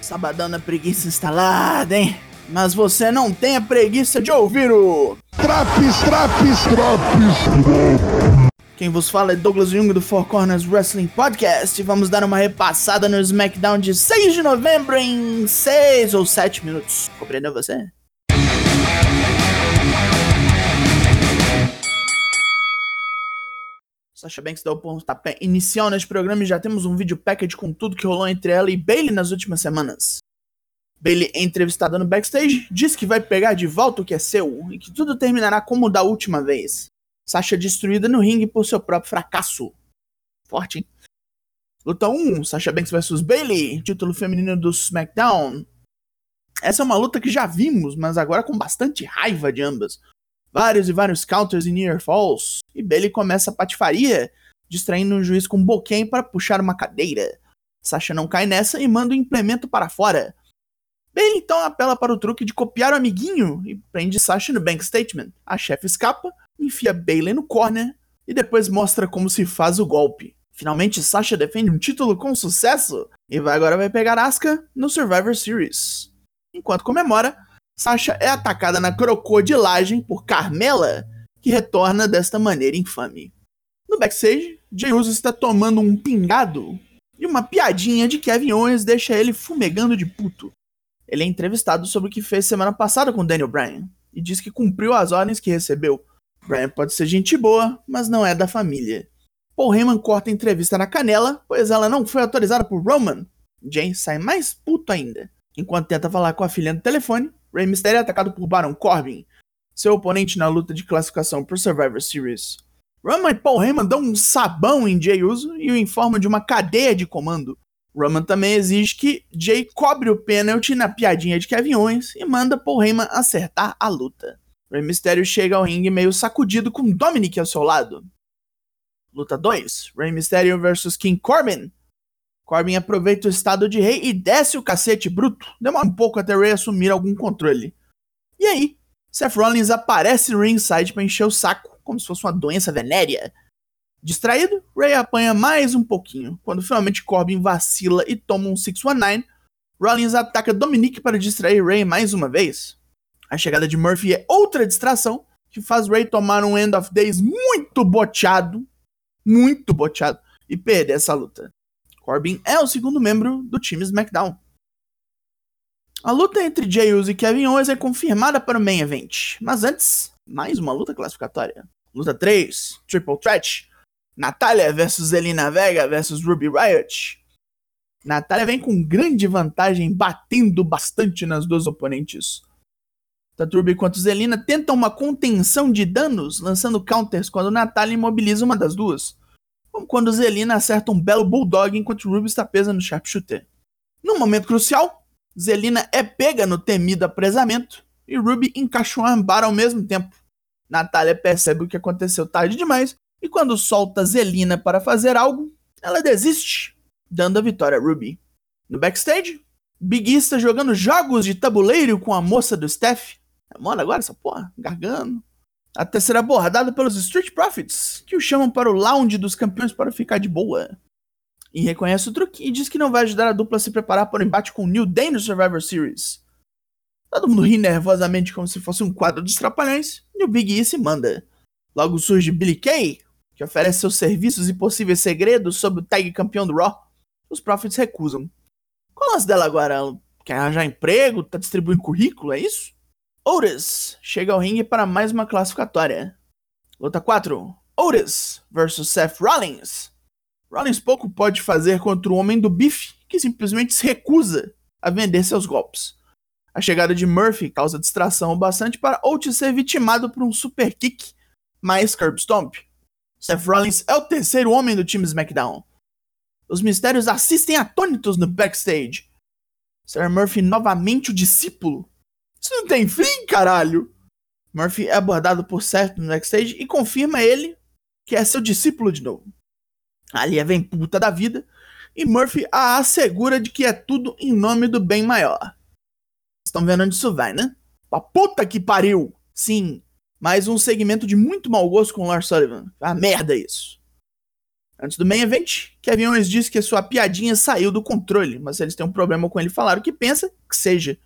Sabadão na preguiça instalada, hein? Mas você não tem a preguiça de ouvir o. Traps, traps, traps, Quem vos fala é Douglas Jung do Four Corners Wrestling Podcast vamos dar uma repassada no SmackDown de 6 de novembro em 6 ou 7 minutos. Compreendeu você? Sasha Banks deu o pontapé inicial neste programa e já temos um vídeo package com tudo que rolou entre ela e Bailey nas últimas semanas. Bailey é entrevistada no backstage, diz que vai pegar de volta o que é seu e que tudo terminará como da última vez. Sasha destruída no ringue por seu próprio fracasso. Forte, hein? Luta 1, Sasha Banks vs Bailey, título feminino do SmackDown. Essa é uma luta que já vimos, mas agora com bastante raiva de ambas vários e vários counters e near falls, e Bailey começa a patifaria, distraindo o juiz com um boquém para puxar uma cadeira. Sasha não cai nessa e manda o implemento para fora. Bailey então apela para o truque de copiar o amiguinho e prende Sasha no bank statement. A chefe escapa, enfia Bailey no corner e depois mostra como se faz o golpe. Finalmente Sasha defende um título com sucesso e vai agora vai pegar Asuka no Survivor Series. Enquanto comemora, Sasha é atacada na crocodilagem por Carmela, que retorna desta maneira infame. No backstage, Jey Uso está tomando um pingado e uma piadinha de Kevin Owens deixa ele fumegando de puto. Ele é entrevistado sobre o que fez semana passada com Daniel Bryan e diz que cumpriu as ordens que recebeu. Bryan pode ser gente boa, mas não é da família. Paul Heyman corta a entrevista na canela, pois ela não foi autorizada por Roman. Jay sai mais puto ainda. Enquanto tenta falar com a filha no telefone, Rey Mysterio é atacado por Baron Corbin, seu oponente na luta de classificação por Survivor Series. Roman e Paul Heyman dão um sabão em Jay Uso e o informam de uma cadeia de comando. Roman também exige que Jay cobre o pênalti na piadinha de Kevin Owens e manda Paul Heyman acertar a luta. Rey Mysterio chega ao ringue meio sacudido com Dominic ao seu lado. Luta 2: Rey Mysterio vs King Corbin. Corbin aproveita o estado de rei e desce o cacete bruto. Demora um pouco até Ray assumir algum controle. E aí, Seth Rollins aparece ringside para encher o saco, como se fosse uma doença venérea. Distraído, Ray apanha mais um pouquinho. Quando finalmente Corbin vacila e toma um 619, Rollins ataca Dominic para distrair Ray mais uma vez. A chegada de Murphy é outra distração, que faz Ray tomar um End of Days muito boteado, muito boteado, e perder essa luta. Corbin é o segundo membro do time SmackDown. A luta entre Jey Uso e Kevin Owens é confirmada para o Main Event, mas antes, mais uma luta classificatória. Luta 3, Triple Threat. Natália versus Zelina Vega versus Ruby Riot. Natália vem com grande vantagem, batendo bastante nas duas oponentes. Tanto Ruby quanto Zelina tentam uma contenção de danos, lançando counters quando Natália imobiliza uma das duas como quando Zelina acerta um belo bulldog enquanto Ruby está presa no sharpshooter. Num momento crucial, Zelina é pega no temido apresamento e Ruby encaixa um armbar ao mesmo tempo. Natália percebe o que aconteceu tarde demais e quando solta Zelina para fazer algo, ela desiste, dando a vitória a Ruby. No backstage, Big E está jogando jogos de tabuleiro com a moça do Steph. É moda agora essa porra, gargando. Até ser abordado pelos Street Profits, que o chamam para o lounge dos campeões para ficar de boa. E reconhece o truque e diz que não vai ajudar a dupla a se preparar para o embate com New Day no Survivor Series. Todo mundo ri nervosamente como se fosse um quadro dos trapalhões, e o Big E se manda. Logo surge Billy Kay, que oferece seus serviços e possíveis segredos sobre o tag campeão do Raw. Os Profits recusam. Qual é lance dela agora? Quer arranjar emprego? Tá distribuindo currículo? É isso? Otis chega ao ringue para mais uma classificatória. Luta 4: Otis versus Seth Rollins. Rollins pouco pode fazer contra o homem do bife, que simplesmente se recusa a vender seus golpes. A chegada de Murphy causa distração bastante para Otis ser vitimado por um super kick mais curb stomp. Seth Rollins é o terceiro homem do time SmackDown. Os mistérios assistem atônitos no backstage. Será Murphy novamente o discípulo isso não tem fim, caralho! Murphy é abordado por Seth no backstage e confirma ele que é seu discípulo de novo. Ali vem puta da vida e Murphy a assegura de que é tudo em nome do bem maior. Estão vendo onde isso vai, né? Pra puta que pariu! Sim, mais um segmento de muito mau gosto com Lars Sullivan. Ah, merda isso. Antes do main event, Kevin Owens disse que sua piadinha saiu do controle, mas eles têm um problema com ele falar o que pensa, que seja.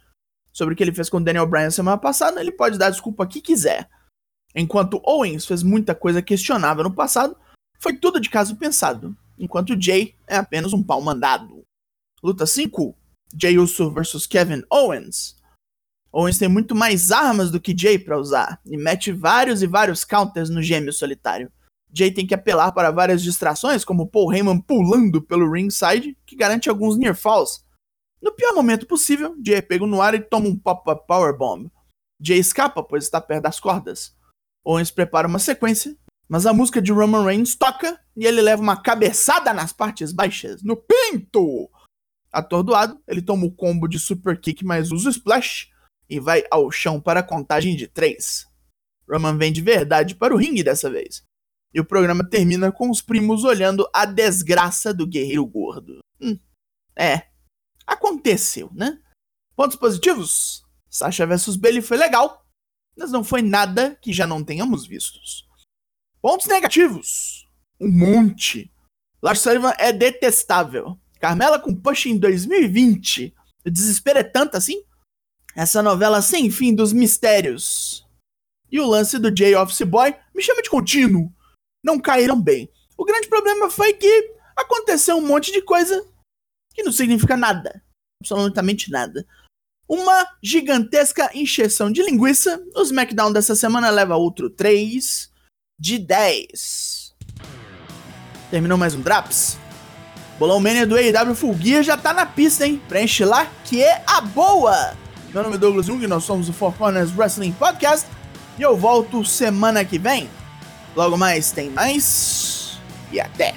Sobre o que ele fez com o Daniel Bryan semana passada, ele pode dar desculpa que quiser. Enquanto Owens fez muita coisa questionável no passado, foi tudo de caso pensado, enquanto Jay é apenas um pau mandado. Luta 5: Jay Uso vs Kevin Owens. Owens tem muito mais armas do que Jay para usar e mete vários e vários counters no gêmeo solitário. Jay tem que apelar para várias distrações, como Paul Heyman pulando pelo ringside, que garante alguns near falls. No pior momento possível, Jay é pego no ar e toma um pop-up powerbomb. Jay escapa, pois está perto das cordas. Owens prepara uma sequência, mas a música de Roman Reigns toca e ele leva uma cabeçada nas partes baixas, no pinto! Atordoado, ele toma o combo de super kick mais usa o splash e vai ao chão para a contagem de três. Roman vem de verdade para o ringue dessa vez. E o programa termina com os primos olhando a desgraça do guerreiro gordo. Hum, é. Aconteceu, né? Pontos positivos? Sasha vs Bailey foi legal, mas não foi nada que já não tenhamos vistos. Pontos negativos? Um monte. Lars Sullivan é detestável. Carmela com push em 2020. O desespero é tanto assim? Essa novela sem fim dos mistérios. E o lance do J Office Boy me chama de contínuo não caíram bem. O grande problema foi que aconteceu um monte de coisa que não significa nada. Absolutamente nada. Uma gigantesca encheção de linguiça. O SmackDown dessa semana leva outro 3 de 10. Terminou mais um Draps. Bolão Mania do AEW Full Gear já tá na pista, hein? Preenche lá que é a boa! Meu nome é Douglas Jung nós somos o Four Corners Wrestling Podcast. E eu volto semana que vem Logo mais tem mais. E até!